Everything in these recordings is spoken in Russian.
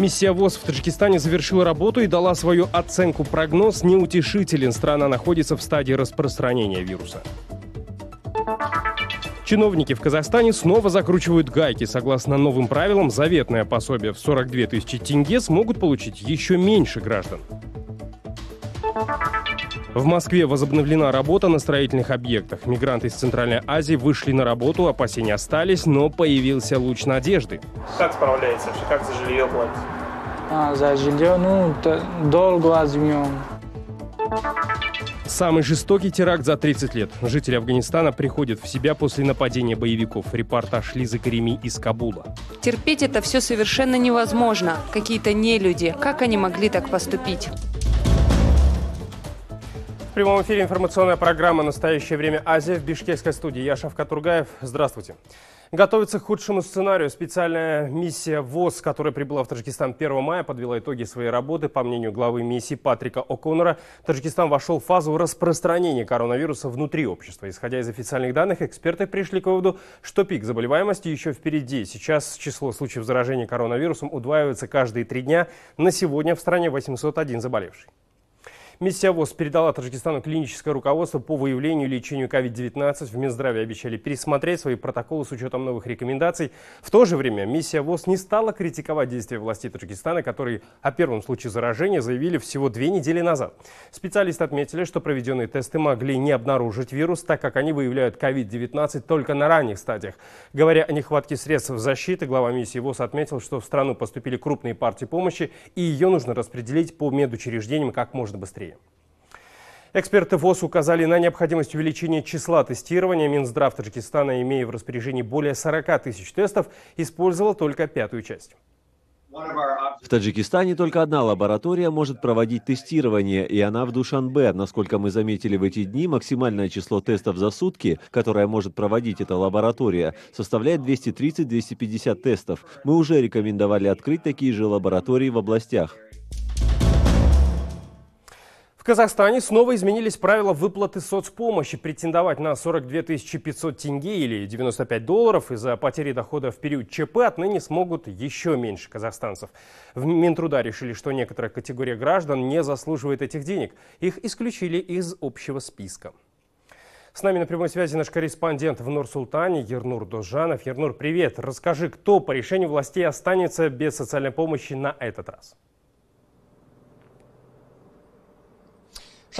Миссия ВОЗ в Таджикистане завершила работу и дала свою оценку-прогноз неутешителен. Страна находится в стадии распространения вируса. Чиновники в Казахстане снова закручивают гайки. Согласно новым правилам, заветное пособие в 42 тысячи тенге смогут получить еще меньше граждан. В Москве возобновлена работа на строительных объектах. Мигранты из Центральной Азии вышли на работу, опасения остались, но появился луч надежды. Как справляется? Как за жилье платить? А, за жилье, ну, долго возьмем. Самый жестокий теракт за 30 лет. Жители Афганистана приходят в себя после нападения боевиков. Репортаж Лизы Кареми из Кабула. Терпеть это все совершенно невозможно. Какие-то нелюди. Как они могли так поступить? В прямом эфире информационная программа «Настоящее время Азия» в бишкекской студии. Я Шавкат Тургаев. Здравствуйте. Готовится к худшему сценарию. Специальная миссия ВОЗ, которая прибыла в Таджикистан 1 мая, подвела итоги своей работы. По мнению главы миссии Патрика О'Коннора, Таджикистан вошел в фазу распространения коронавируса внутри общества. Исходя из официальных данных, эксперты пришли к выводу, что пик заболеваемости еще впереди. Сейчас число случаев заражения коронавирусом удваивается каждые три дня. На сегодня в стране 801 заболевший. Миссия ВОЗ передала Таджикистану клиническое руководство по выявлению и лечению COVID-19. В Минздраве обещали пересмотреть свои протоколы с учетом новых рекомендаций. В то же время миссия ВОЗ не стала критиковать действия властей Таджикистана, которые о первом случае заражения заявили всего две недели назад. Специалисты отметили, что проведенные тесты могли не обнаружить вирус, так как они выявляют COVID-19 только на ранних стадиях. Говоря о нехватке средств защиты, глава миссии ВОЗ отметил, что в страну поступили крупные партии помощи, и ее нужно распределить по медучреждениям как можно быстрее. Эксперты ВОЗ указали на необходимость увеличения числа тестирования. Минздрав Таджикистана, имея в распоряжении более 40 тысяч тестов, использовал только пятую часть. В Таджикистане только одна лаборатория может проводить тестирование, и она в Душанбе. Насколько мы заметили в эти дни, максимальное число тестов за сутки, которое может проводить эта лаборатория, составляет 230-250 тестов. Мы уже рекомендовали открыть такие же лаборатории в областях. Казахстане снова изменились правила выплаты соцпомощи. Претендовать на 42 500 тенге или 95 долларов из-за потери дохода в период ЧП отныне смогут еще меньше казахстанцев. В Минтруда решили, что некоторая категория граждан не заслуживает этих денег. Их исключили из общего списка. С нами на прямой связи наш корреспондент в Нур-Султане Ернур Дожанов. Ернур, привет. Расскажи, кто по решению властей останется без социальной помощи на этот раз?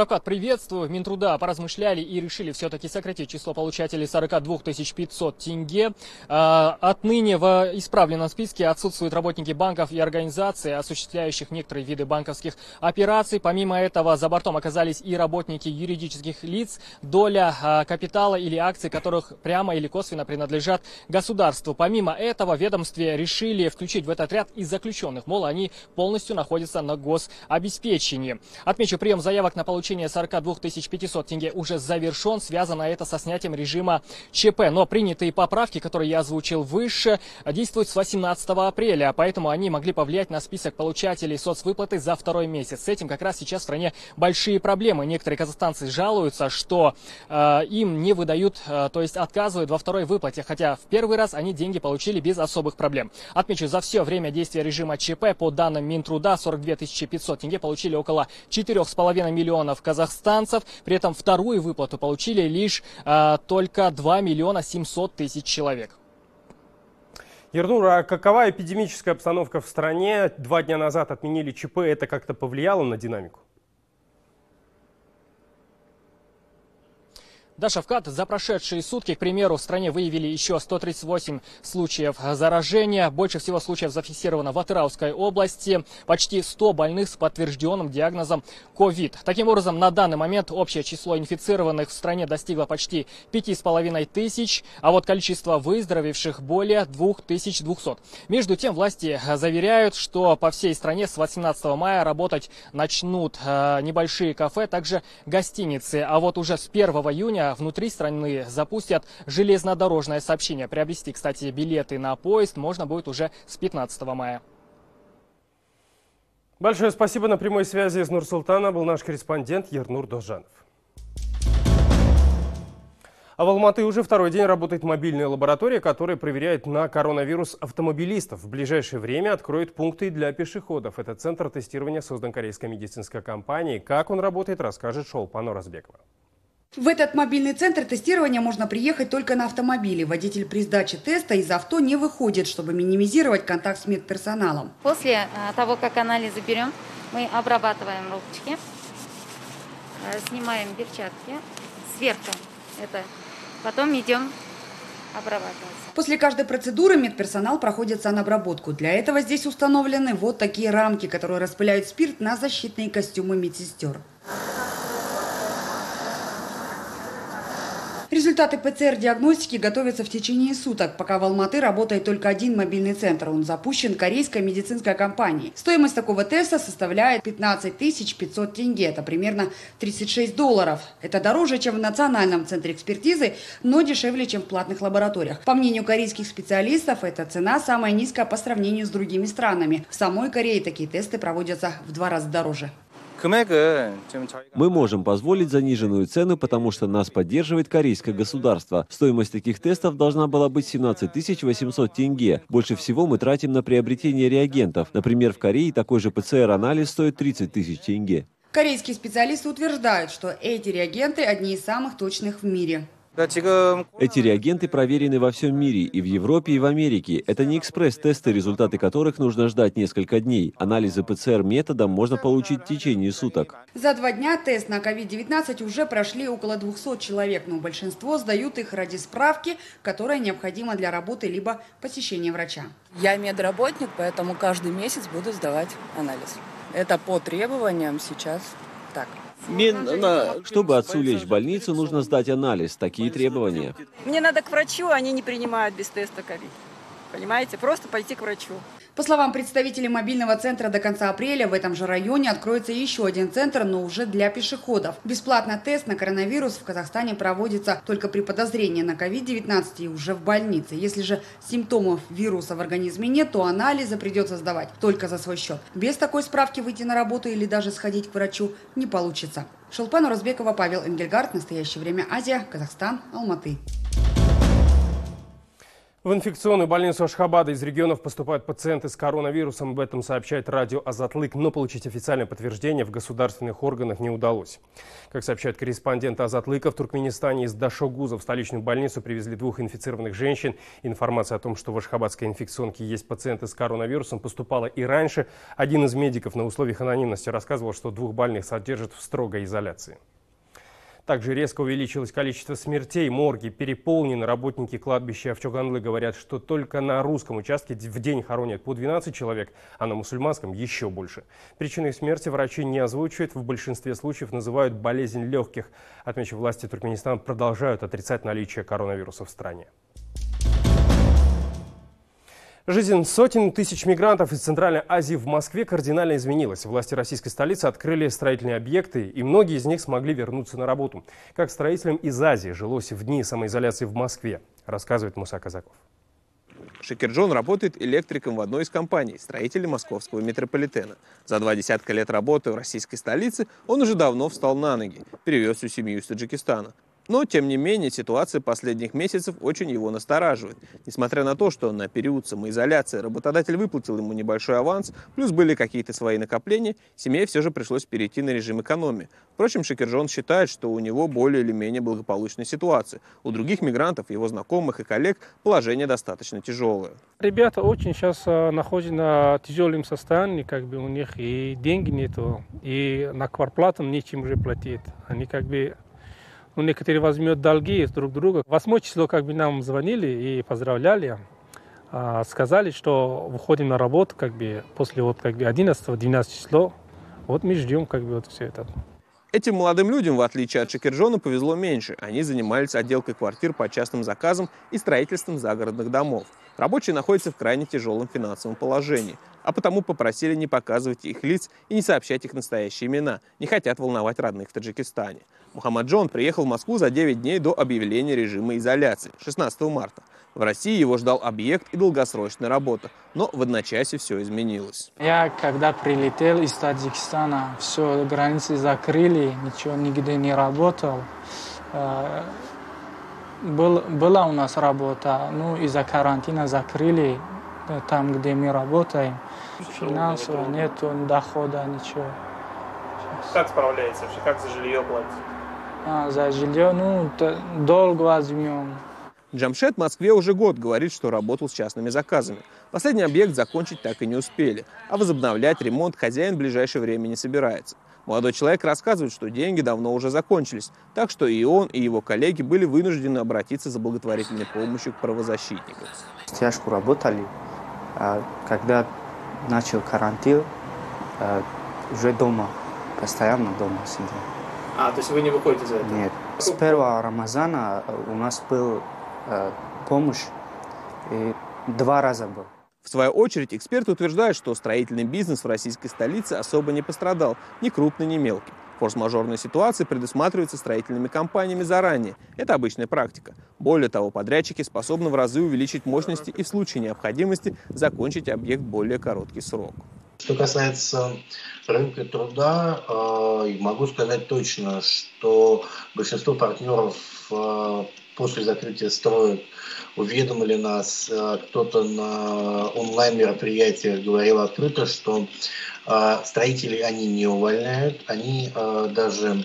Шавкат, приветствую. Минтруда поразмышляли и решили все-таки сократить число получателей 42 500 тенге. А, отныне в исправленном списке отсутствуют работники банков и организаций, осуществляющих некоторые виды банковских операций. Помимо этого, за бортом оказались и работники юридических лиц, доля а, капитала или акций, которых прямо или косвенно принадлежат государству. Помимо этого, ведомстве решили включить в этот ряд и заключенных, мол, они полностью находятся на гособеспечении. Отмечу, прием заявок на получение получения 42 500 тенге уже завершен. Связано это со снятием режима ЧП. Но принятые поправки, которые я озвучил выше, действуют с 18 апреля. Поэтому они могли повлиять на список получателей соцвыплаты за второй месяц. С этим как раз сейчас в стране большие проблемы. Некоторые казахстанцы жалуются, что э, им не выдают, э, то есть отказывают во второй выплате. Хотя в первый раз они деньги получили без особых проблем. Отмечу, за все время действия режима ЧП по данным Минтруда 42 500 тенге получили около 4,5 миллионов миллионов казахстанцев. При этом вторую выплату получили лишь э, только 2 миллиона 700 тысяч человек. Ернур, а какова эпидемическая обстановка в стране? Два дня назад отменили ЧП. Это как-то повлияло на динамику? Да, Шавкат, за прошедшие сутки, к примеру, в стране выявили еще 138 случаев заражения. Больше всего случаев зафиксировано в Атырауской области. Почти 100 больных с подтвержденным диагнозом COVID. Таким образом, на данный момент общее число инфицированных в стране достигло почти 5,5 тысяч, а вот количество выздоровевших более 2200. Между тем, власти заверяют, что по всей стране с 18 мая работать начнут э, небольшие кафе, также гостиницы. А вот уже с 1 июня внутри страны запустят железнодорожное сообщение. Приобрести, кстати, билеты на поезд можно будет уже с 15 мая. Большое спасибо. На прямой связи из Нур-Султана был наш корреспондент Ернур Дожанов. А в Алматы уже второй день работает мобильная лаборатория, которая проверяет на коронавирус автомобилистов. В ближайшее время откроет пункты для пешеходов. Это центр тестирования создан корейской медицинской компанией. Как он работает, расскажет Шолпано Разбекова. В этот мобильный центр тестирования можно приехать только на автомобиле. Водитель при сдаче теста из авто не выходит, чтобы минимизировать контакт с медперсоналом. После а, того, как анализы берем, мы обрабатываем ручки, э, снимаем перчатки, сверху это Потом идем обрабатываться. После каждой процедуры медперсонал проходит санобработку. Для этого здесь установлены вот такие рамки, которые распыляют спирт на защитные костюмы медсестер. Результаты ПЦР-диагностики готовятся в течение суток, пока в Алматы работает только один мобильный центр. Он запущен корейской медицинской компанией. Стоимость такого теста составляет 15 500 тенге. Это примерно 36 долларов. Это дороже, чем в Национальном центре экспертизы, но дешевле, чем в платных лабораториях. По мнению корейских специалистов, эта цена самая низкая по сравнению с другими странами. В самой Корее такие тесты проводятся в два раза дороже. Мы можем позволить заниженную цену, потому что нас поддерживает корейское государство. Стоимость таких тестов должна была быть 17 800 тенге. Больше всего мы тратим на приобретение реагентов. Например, в Корее такой же ПЦР-анализ стоит 30 тысяч тенге. Корейские специалисты утверждают, что эти реагенты одни из самых точных в мире. Эти реагенты проверены во всем мире, и в Европе, и в Америке. Это не экспресс-тесты, результаты которых нужно ждать несколько дней. Анализы ПЦР методом можно получить в течение суток. За два дня тест на COVID-19 уже прошли около 200 человек, но большинство сдают их ради справки, которая необходима для работы либо посещения врача. Я медработник, поэтому каждый месяц буду сдавать анализ. Это по требованиям сейчас так. Чтобы отцу лечь в больницу, нужно сдать анализ. Такие требования. Мне надо к врачу, они не принимают без теста ковид. Понимаете? Просто пойти к врачу. По словам представителей мобильного центра, до конца апреля в этом же районе откроется еще один центр, но уже для пешеходов. Бесплатно тест на коронавирус в Казахстане проводится только при подозрении на COVID-19 и уже в больнице. Если же симптомов вируса в организме нет, то анализы придется сдавать только за свой счет. Без такой справки выйти на работу или даже сходить к врачу не получится. Шелпан Уразбекова, Павел Энгельгард. Настоящее время Азия, Казахстан, Алматы. В инфекционную больницу Ашхабада из регионов поступают пациенты с коронавирусом. Об этом сообщает радио «Азатлык», но получить официальное подтверждение в государственных органах не удалось. Как сообщает корреспондент «Азатлыка», в Туркменистане из Дашогуза в столичную больницу привезли двух инфицированных женщин. Информация о том, что в Ашхабадской инфекционке есть пациенты с коронавирусом, поступала и раньше. Один из медиков на условиях анонимности рассказывал, что двух больных содержат в строгой изоляции. Также резко увеличилось количество смертей, морги переполнены. Работники кладбища Авчоганлы говорят, что только на русском участке в день хоронят по 12 человек, а на мусульманском еще больше. Причиной смерти врачи не озвучивают, в большинстве случаев называют болезнь легких. Отмечу, власти Туркменистана продолжают отрицать наличие коронавируса в стране. Жизнь сотен тысяч мигрантов из Центральной Азии в Москве кардинально изменилась. Власти российской столицы открыли строительные объекты, и многие из них смогли вернуться на работу. Как строителям из Азии жилось в дни самоизоляции в Москве, рассказывает Муса Казаков. Шакирджон работает электриком в одной из компаний, строителей московского метрополитена. За два десятка лет работы в российской столице он уже давно встал на ноги, перевез всю семью из Таджикистана. Но, тем не менее, ситуация последних месяцев очень его настораживает. Несмотря на то, что на период самоизоляции работодатель выплатил ему небольшой аванс, плюс были какие-то свои накопления, семье все же пришлось перейти на режим экономии. Впрочем, Шакирджон считает, что у него более или менее благополучная ситуация. У других мигрантов, его знакомых и коллег положение достаточно тяжелое. Ребята очень сейчас э, находятся на тяжелом состоянии, как бы у них и деньги нету, и на квартплату нечем уже платить. Они как бы ну, некоторые возьмут долги друг друга. Восьмое число как бы нам звонили и поздравляли. А, сказали, что выходим на работу как бы после вот как бы 11-12 число. Вот мы ждем как бы вот все это. Этим молодым людям, в отличие от Шакирджона, повезло меньше. Они занимались отделкой квартир по частным заказам и строительством загородных домов. Рабочие находятся в крайне тяжелом финансовом положении, а потому попросили не показывать их лиц и не сообщать их настоящие имена, не хотят волновать родных в Таджикистане. Мухаммад Джон приехал в Москву за 9 дней до объявления режима изоляции, 16 марта. В России его ждал объект и долгосрочная работа, но в одночасье все изменилось. Я когда прилетел из Таджикистана, все, границы закрыли, ничего нигде не работал. Э, был, была у нас работа, ну из-за карантина закрыли там, где мы работаем. Финансово нет дохода, ничего. Как справляется вообще? Как за жилье платить? А, за жилье, ну, долг возьмем. Джамшет в Москве уже год говорит, что работал с частными заказами. Последний объект закончить так и не успели, а возобновлять ремонт хозяин в ближайшее время не собирается. Молодой человек рассказывает, что деньги давно уже закончились, так что и он, и его коллеги были вынуждены обратиться за благотворительной помощью к правозащитникам. Тяжко работали. А когда начал карантин, а, уже дома, постоянно дома сидел. А, то есть вы не выходите за это? Нет. С первого Рамазана у нас был э, помощь, и два раза был. В свою очередь, эксперты утверждают, что строительный бизнес в российской столице особо не пострадал, ни крупный, ни мелкий. Форс-мажорные ситуации предусматриваются строительными компаниями заранее. Это обычная практика. Более того, подрядчики способны в разы увеличить мощности и в случае необходимости закончить объект более короткий срок. Что касается рынка труда, э, могу сказать точно, что большинство партнеров э, после закрытия строек уведомили нас, э, кто-то на онлайн-мероприятиях говорил открыто, что строителей они не увольняют, они даже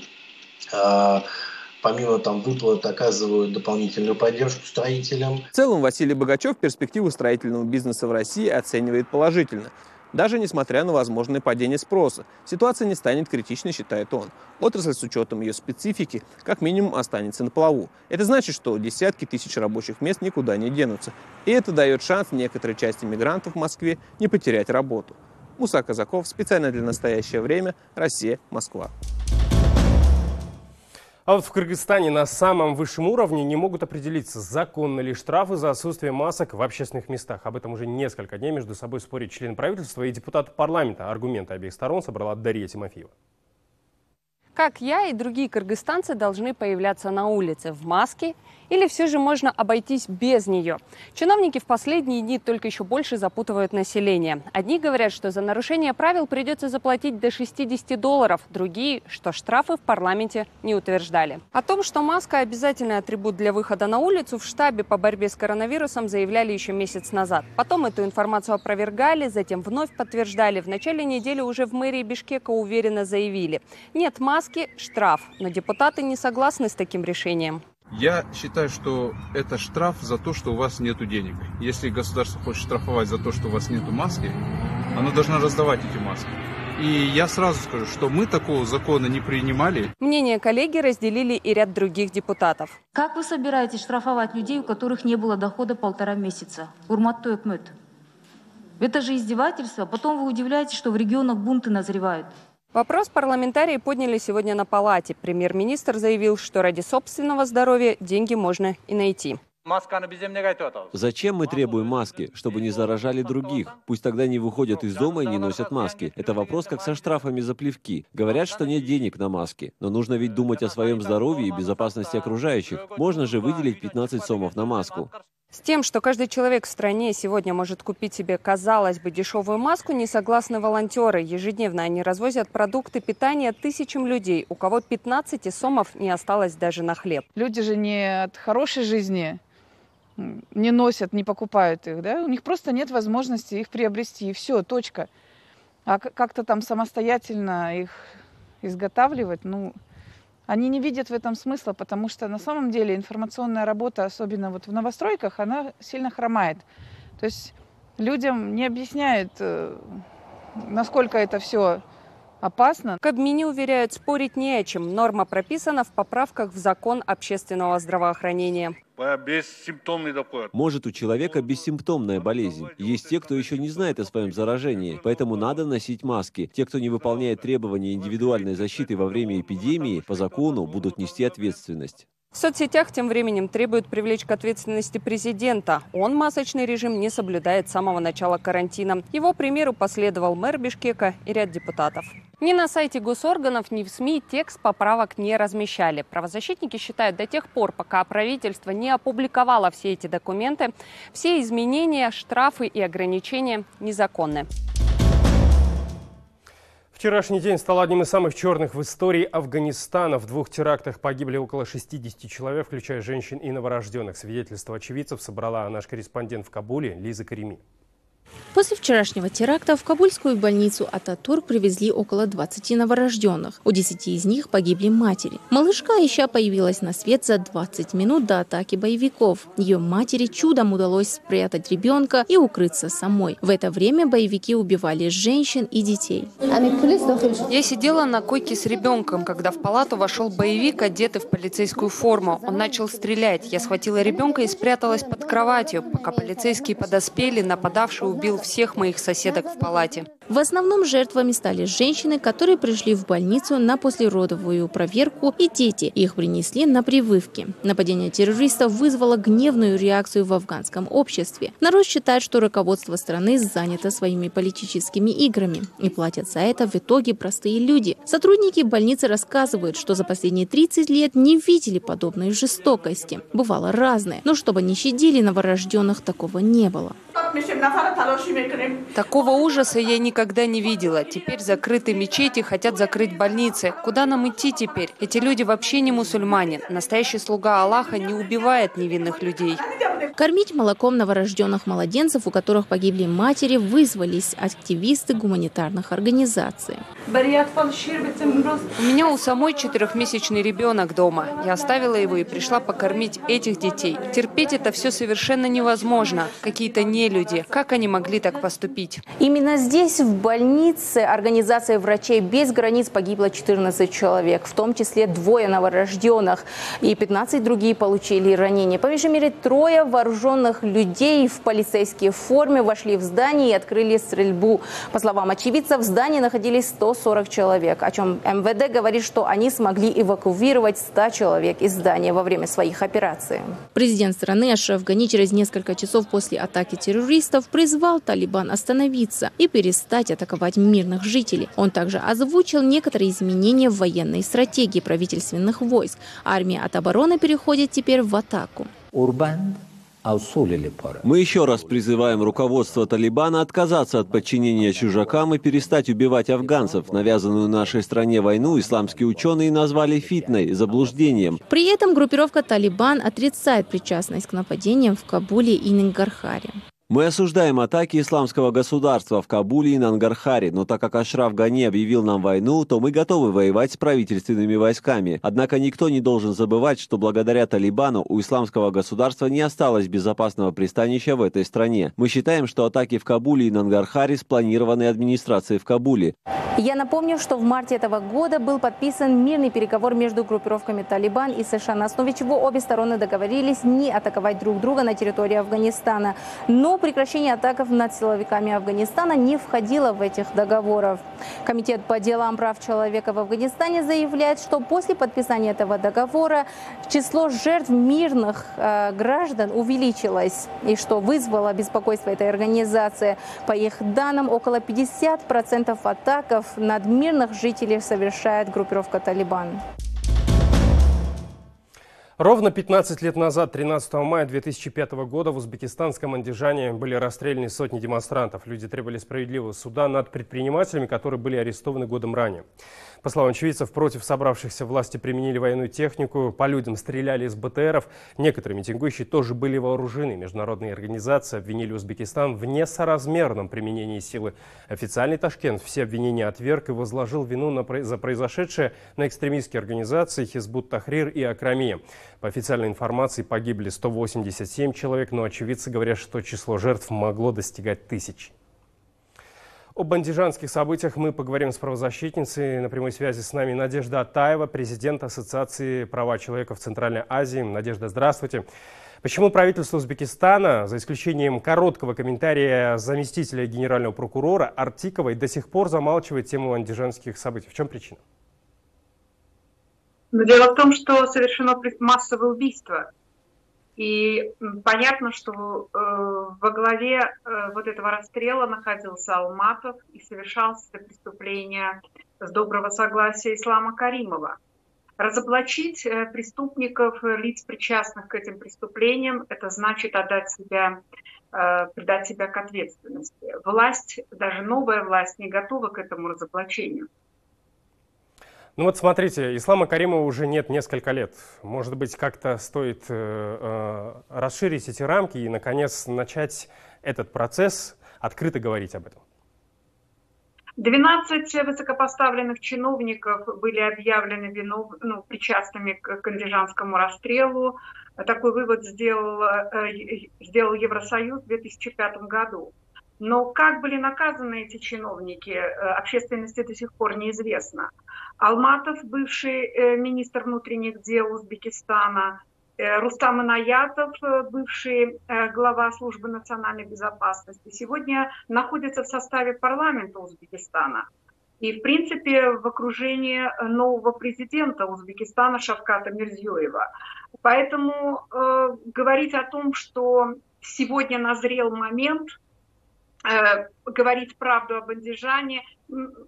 помимо там выплат оказывают дополнительную поддержку строителям. В целом Василий Богачев перспективу строительного бизнеса в России оценивает положительно. Даже несмотря на возможное падение спроса, ситуация не станет критичной, считает он. Отрасль с учетом ее специфики как минимум останется на плаву. Это значит, что десятки тысяч рабочих мест никуда не денутся. И это дает шанс некоторой части мигрантов в Москве не потерять работу. Муса Казаков, специально для настоящее время, Россия, Москва. А вот в Кыргызстане на самом высшем уровне не могут определиться, законны ли штрафы за отсутствие масок в общественных местах. Об этом уже несколько дней между собой спорят члены правительства и депутаты парламента. Аргументы обеих сторон собрала Дарья Тимофеева. Как я и другие кыргызстанцы должны появляться на улице в маске или все же можно обойтись без нее? Чиновники в последние дни только еще больше запутывают население. Одни говорят, что за нарушение правил придется заплатить до 60 долларов, другие, что штрафы в парламенте не утверждали. О том, что маска обязательный атрибут для выхода на улицу, в штабе по борьбе с коронавирусом заявляли еще месяц назад. Потом эту информацию опровергали, затем вновь подтверждали. В начале недели уже в мэрии Бишкека уверенно заявили. Нет маски – штраф. Но депутаты не согласны с таким решением. Я считаю, что это штраф за то, что у вас нет денег. Если государство хочет штрафовать за то, что у вас нет маски, оно должно раздавать эти маски. И я сразу скажу, что мы такого закона не принимали. Мнение коллеги разделили и ряд других депутатов. Как вы собираетесь штрафовать людей, у которых не было дохода полтора месяца? Урмат Экмет. Это же издевательство. Потом вы удивляетесь, что в регионах бунты назревают. Вопрос парламентарии подняли сегодня на палате. Премьер-министр заявил, что ради собственного здоровья деньги можно и найти. Зачем мы требуем маски? Чтобы не заражали других. Пусть тогда не выходят из дома и не носят маски. Это вопрос как со штрафами за плевки. Говорят, что нет денег на маски. Но нужно ведь думать о своем здоровье и безопасности окружающих. Можно же выделить 15 сомов на маску. С тем, что каждый человек в стране сегодня может купить себе, казалось бы, дешевую маску, не согласны волонтеры. Ежедневно они развозят продукты питания тысячам людей, у кого 15 сомов не осталось даже на хлеб. Люди же не от хорошей жизни не носят, не покупают их, да? У них просто нет возможности их приобрести, и все, точка. А как-то там самостоятельно их изготавливать, ну, они не видят в этом смысла, потому что на самом деле информационная работа, особенно вот в новостройках, она сильно хромает. То есть людям не объясняют, э, насколько это все опасно. Кабмине уверяют, спорить не о чем. Норма прописана в поправках в закон общественного здравоохранения. Может у человека бессимптомная болезнь. Есть те, кто еще не знает о своем заражении, поэтому надо носить маски. Те, кто не выполняет требования индивидуальной защиты во время эпидемии, по закону будут нести ответственность. В соцсетях тем временем требуют привлечь к ответственности президента. Он масочный режим не соблюдает с самого начала карантина. Его примеру последовал мэр Бишкека и ряд депутатов. Ни на сайте госорганов, ни в СМИ текст поправок не размещали. Правозащитники считают, до тех пор, пока правительство не опубликовало все эти документы, все изменения, штрафы и ограничения незаконны. Вчерашний день стал одним из самых черных в истории Афганистана. В двух терактах погибли около 60 человек, включая женщин и новорожденных. Свидетельство очевидцев собрала наш корреспондент в Кабуле Лиза Кареми. После вчерашнего теракта в кабульскую больницу Ататур привезли около 20 новорожденных. У 10 из них погибли матери. Малышка еще появилась на свет за 20 минут до атаки боевиков. Ее матери чудом удалось спрятать ребенка и укрыться самой. В это время боевики убивали женщин и детей. Я сидела на койке с ребенком, когда в палату вошел боевик, одетый в полицейскую форму. Он начал стрелять. Я схватила ребенка и спряталась под кроватью. Пока полицейские подоспели, нападавший убил всех моих соседок в палате. В основном жертвами стали женщины, которые пришли в больницу на послеродовую проверку, и дети. Их принесли на прививки. Нападение террористов вызвало гневную реакцию в афганском обществе. Народ считает, что руководство страны занято своими политическими играми. И платят за это в итоге простые люди. Сотрудники больницы рассказывают, что за последние 30 лет не видели подобной жестокости. Бывало разное, но чтобы не щадили новорожденных, такого не было. Такого ужаса я никогда не видела. Теперь закрыты мечети, хотят закрыть больницы. Куда нам идти теперь? Эти люди вообще не мусульмане. Настоящий слуга Аллаха не убивает невинных людей. Кормить молоком новорожденных младенцев, у которых погибли матери, вызвались активисты гуманитарных организаций. У меня у самой четырехмесячный ребенок дома. Я оставила его и пришла покормить этих детей. Терпеть это все совершенно невозможно. Какие-то нелюди. Как они могли так поступить? Именно здесь, в больнице, организация врачей без границ погибло 14 человек, в том числе двое новорожденных, и 15 другие получили ранения. По меньшей мере, трое вооруженных людей в полицейской форме вошли в здание и открыли стрельбу. По словам очевидцев, в здании находились 140 человек, о чем МВД говорит, что они смогли эвакуировать 100 человек из здания во время своих операций. Президент страны Ашраф Гани через несколько часов после атаки террористов призвал Талибан остановиться и перестать атаковать мирных жителей. Он также озвучил некоторые изменения в военной стратегии правительственных войск. Армия от обороны переходит теперь в атаку. Мы еще раз призываем руководство Талибана отказаться от подчинения чужакам и перестать убивать афганцев. Навязанную нашей стране войну исламские ученые назвали фитной, заблуждением. При этом группировка Талибан отрицает причастность к нападениям в Кабуле и Нингархаре. Мы осуждаем атаки исламского государства в Кабуле и Нангархаре, но так как Ашраф Гани объявил нам войну, то мы готовы воевать с правительственными войсками. Однако никто не должен забывать, что благодаря Талибану у исламского государства не осталось безопасного пристанища в этой стране. Мы считаем, что атаки в Кабуле и Нангархаре спланированы администрацией в Кабуле. Я напомню, что в марте этого года был подписан мирный переговор между группировками Талибан и США, на основе чего обе стороны договорились не атаковать друг друга на территории Афганистана. Но прекращение атаков над силовиками Афганистана не входило в этих договоров. Комитет по делам прав человека в Афганистане заявляет, что после подписания этого договора число жертв мирных э, граждан увеличилось, и что вызвало беспокойство этой организации. По их данным, около 50% атаков над мирных жителей совершает группировка «Талибан». Ровно 15 лет назад, 13 мая 2005 года, в узбекистанском Андижане были расстреляны сотни демонстрантов. Люди требовали справедливого суда над предпринимателями, которые были арестованы годом ранее. По словам очевидцев, против собравшихся власти применили военную технику, по людям стреляли из БТРов. Некоторые митингующие тоже были вооружены. Международные организации обвинили Узбекистан в несоразмерном применении силы. Официальный Ташкент все обвинения отверг и возложил вину на, за произошедшее на экстремистские организации Хизбут Тахрир и Акрамия. По официальной информации погибли 187 человек, но очевидцы говорят, что число жертв могло достигать тысяч. Об андижанских событиях мы поговорим с правозащитницей. На прямой связи с нами Надежда Атаева, президент Ассоциации права человека в Центральной Азии. Надежда, здравствуйте. Почему правительство Узбекистана, за исключением короткого комментария заместителя генерального прокурора Артиковой, до сих пор замалчивает тему андижанских событий? В чем причина? Но дело в том, что совершено массовое убийство и понятно, что э, во главе э, вот этого расстрела находился Алматов и совершалось это преступление с доброго согласия Ислама Каримова. Разоблачить э, преступников, э, лиц, причастных к этим преступлениям, это значит отдать себя, э, придать себя к ответственности. Власть, даже новая власть, не готова к этому разоблачению. Ну вот смотрите, Ислама Каримова уже нет несколько лет. Может быть, как-то стоит э, э, расширить эти рамки и, наконец, начать этот процесс, открыто говорить об этом. 12 высокопоставленных чиновников были объявлены винов, ну, причастными к кандижанскому расстрелу. Такой вывод сделал, э, сделал Евросоюз в 2005 году. Но как были наказаны эти чиновники, э, общественности до сих пор неизвестно. Алматов, бывший э, министр внутренних дел Узбекистана, э, Рустам Инаятов, бывший глава службы национальной безопасности, сегодня находятся в составе парламента Узбекистана. И, в принципе, в окружении нового президента Узбекистана Шавката Мирзиёева. Поэтому э, говорить о том, что сегодня назрел момент – говорить правду об Андижане.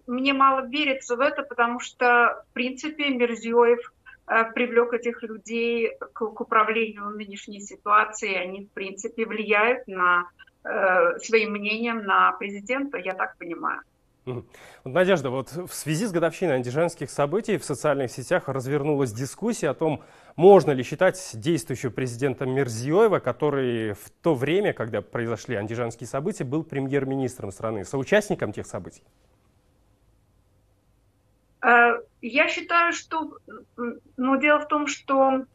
Мне мало верится в это, потому что, в принципе, Мерзиёев э, привлек этих людей к, к управлению нынешней ситуацией. Они, в принципе, влияют на э, своим мнением на президента, я так понимаю. Надежда, вот в связи с годовщиной антижанских событий в социальных сетях развернулась дискуссия о том, можно ли считать действующего президента Мерзиёева, который в то время, когда произошли антижанские события, был премьер-министром страны, соучастником тех событий? Э, я считаю, что ну, дело в том, что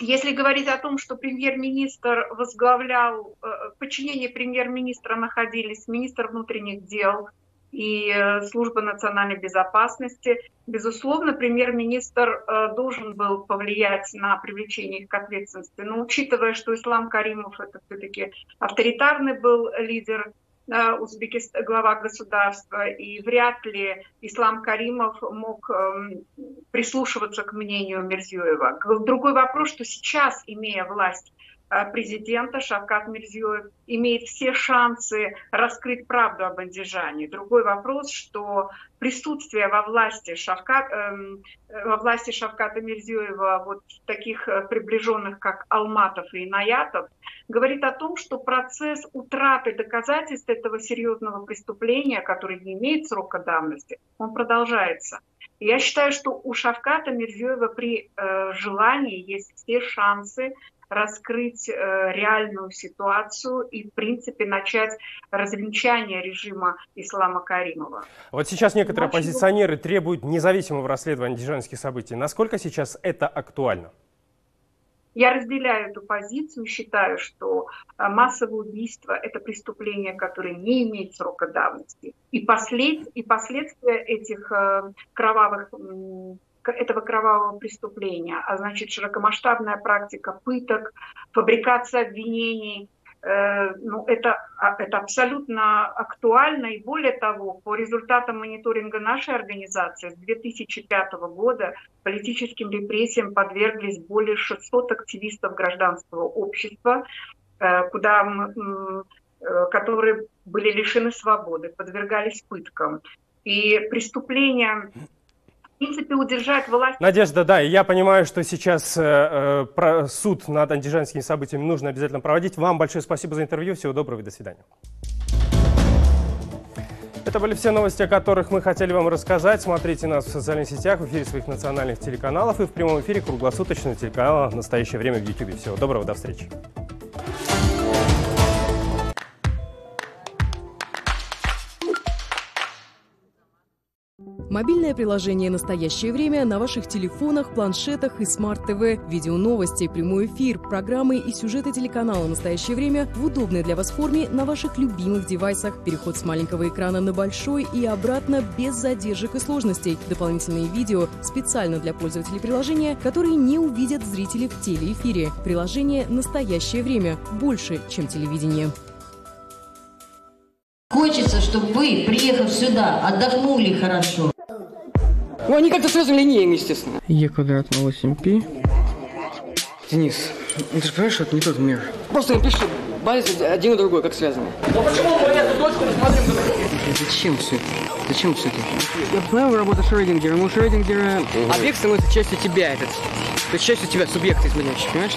если говорить о том, что премьер-министр возглавлял, э, подчинение премьер-министра находились министр внутренних дел, и э, служба национальной безопасности. Безусловно, премьер-министр э, должен был повлиять на привлечение их к ответственности. Но учитывая, что Ислам Каримов это все-таки авторитарный был лидер э, Узбекистан, глава государства, и вряд ли Ислам Каримов мог эм, прислушиваться к мнению Мерзиёева. Другой вопрос, что сейчас, имея власть президента Шавкат Мирзиёев имеет все шансы раскрыть правду об Андижане. Другой вопрос, что присутствие во власти, Шавкат, эм, э, во власти Шавката Мирзиёева вот таких э, приближенных, как Алматов и Наятов, говорит о том, что процесс утраты доказательств этого серьезного преступления, который не имеет срока давности, он продолжается. Я считаю, что у Шавката Мирзиёева при э, желании есть все шансы раскрыть э, реальную ситуацию и, в принципе, начать развенчание режима Ислама Каримова. Вот сейчас некоторые Значит, оппозиционеры требуют независимого расследования антижанских событий. Насколько сейчас это актуально? Я разделяю эту позицию, считаю, что э, массовое убийство – это преступление, которое не имеет срока давности. И, послед... и последствия этих э, кровавых этого кровавого преступления, а значит широкомасштабная практика пыток, фабрикация обвинений, ну, это, а, это абсолютно актуально. И более того, по результатам мониторинга нашей организации с 2005 года политическим репрессиям подверглись более 600 активистов гражданского общества, э, куда э, которые были лишены свободы, подвергались пыткам. И преступления принципе, удержать власть. Надежда, да, я понимаю, что сейчас э, э, суд над антижанскими событиями нужно обязательно проводить. Вам большое спасибо за интервью. Всего доброго и до свидания. Это были все новости, о которых мы хотели вам рассказать. Смотрите нас в социальных сетях, в эфире своих национальных телеканалов и в прямом эфире круглосуточного телеканала «В настоящее время» в YouTube. Всего доброго, до встречи. Мобильное приложение «Настоящее время» на ваших телефонах, планшетах и смарт-ТВ. Видео новости, прямой эфир, программы и сюжеты телеканала «Настоящее время» в удобной для вас форме на ваших любимых девайсах. Переход с маленького экрана на большой и обратно без задержек и сложностей. Дополнительные видео специально для пользователей приложения, которые не увидят зрители в телеэфире. Приложение «Настоящее время» больше, чем телевидение. Хочется, чтобы вы, приехав сюда, отдохнули хорошо. Ну, они как-то связаны линейно, естественно. Е квадрат на 8π. Денис, ну ты же понимаешь, что это не тот мир. Просто напиши базис один и другой, как связаны. Ну почему мы эту точку рассмотрим Зачем все это? Зачем все это? Я понимаю работу Шрёдингера, но у Шрёдингера объект становится частью тебя, этот. То есть частью тебя, субъекта изменяющий, понимаешь?